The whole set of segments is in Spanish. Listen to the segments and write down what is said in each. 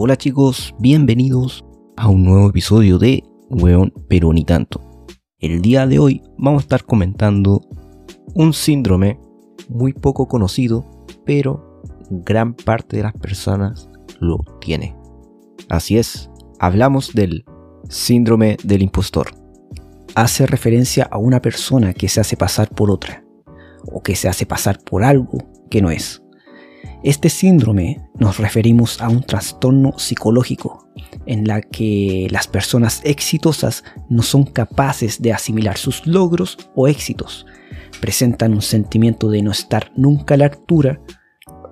Hola chicos, bienvenidos a un nuevo episodio de Weón pero ni tanto. El día de hoy vamos a estar comentando un síndrome muy poco conocido, pero gran parte de las personas lo tiene. Así es, hablamos del síndrome del impostor. Hace referencia a una persona que se hace pasar por otra, o que se hace pasar por algo que no es. Este síndrome nos referimos a un trastorno psicológico en la que las personas exitosas no son capaces de asimilar sus logros o éxitos, presentan un sentimiento de no estar nunca a la altura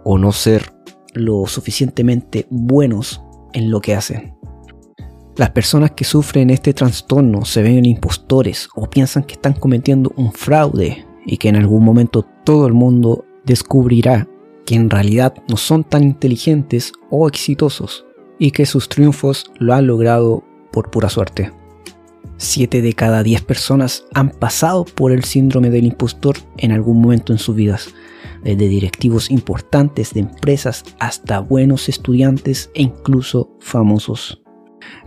o no ser lo suficientemente buenos en lo que hacen. Las personas que sufren este trastorno se ven impostores o piensan que están cometiendo un fraude y que en algún momento todo el mundo descubrirá que en realidad no son tan inteligentes o exitosos y que sus triunfos lo han logrado por pura suerte. 7 de cada 10 personas han pasado por el síndrome del impostor en algún momento en sus vidas, desde directivos importantes de empresas hasta buenos estudiantes e incluso famosos.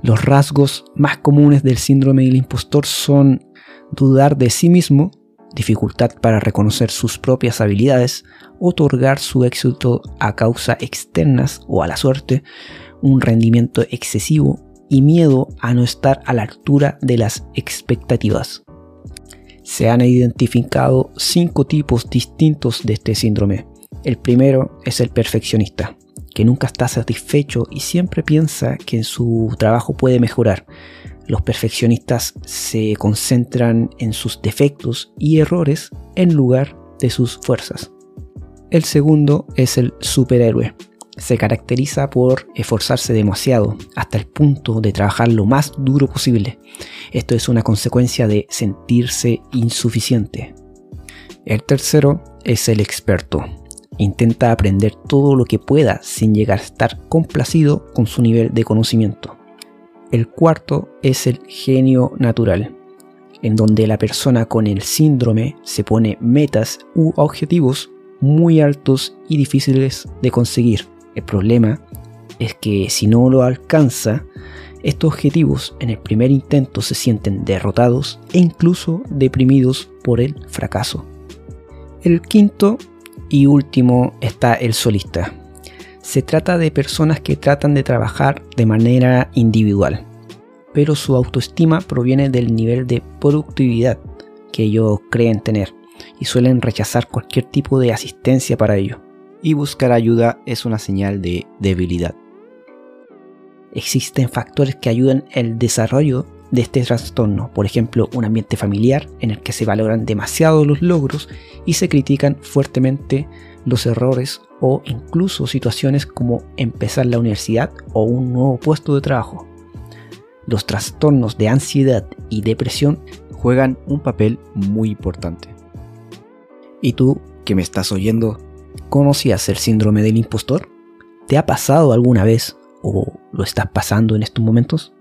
Los rasgos más comunes del síndrome del impostor son dudar de sí mismo, dificultad para reconocer sus propias habilidades, otorgar su éxito a causas externas o a la suerte, un rendimiento excesivo y miedo a no estar a la altura de las expectativas. Se han identificado cinco tipos distintos de este síndrome. El primero es el perfeccionista, que nunca está satisfecho y siempre piensa que en su trabajo puede mejorar. Los perfeccionistas se concentran en sus defectos y errores en lugar de sus fuerzas. El segundo es el superhéroe, se caracteriza por esforzarse demasiado hasta el punto de trabajar lo más duro posible. Esto es una consecuencia de sentirse insuficiente. El tercero es el experto. Intenta aprender todo lo que pueda sin llegar a estar complacido con su nivel de conocimiento. El cuarto es el genio natural, en donde la persona con el síndrome se pone metas u objetivos muy altos y difíciles de conseguir el problema es que si no lo alcanza, estos objetivos en el primer intento se sienten derrotados e incluso deprimidos por el fracaso. El quinto y último está el solista. Se trata de personas que tratan de trabajar de manera individual, pero su autoestima proviene del nivel de productividad que ellos creen tener y suelen rechazar cualquier tipo de asistencia para ello y buscar ayuda es una señal de debilidad. Existen factores que ayudan el desarrollo de este trastorno, por ejemplo, un ambiente familiar en el que se valoran demasiado los logros y se critican fuertemente los errores o incluso situaciones como empezar la universidad o un nuevo puesto de trabajo. Los trastornos de ansiedad y depresión juegan un papel muy importante. ¿Y tú que me estás oyendo ¿Conocías el síndrome del impostor? ¿Te ha pasado alguna vez o lo estás pasando en estos momentos?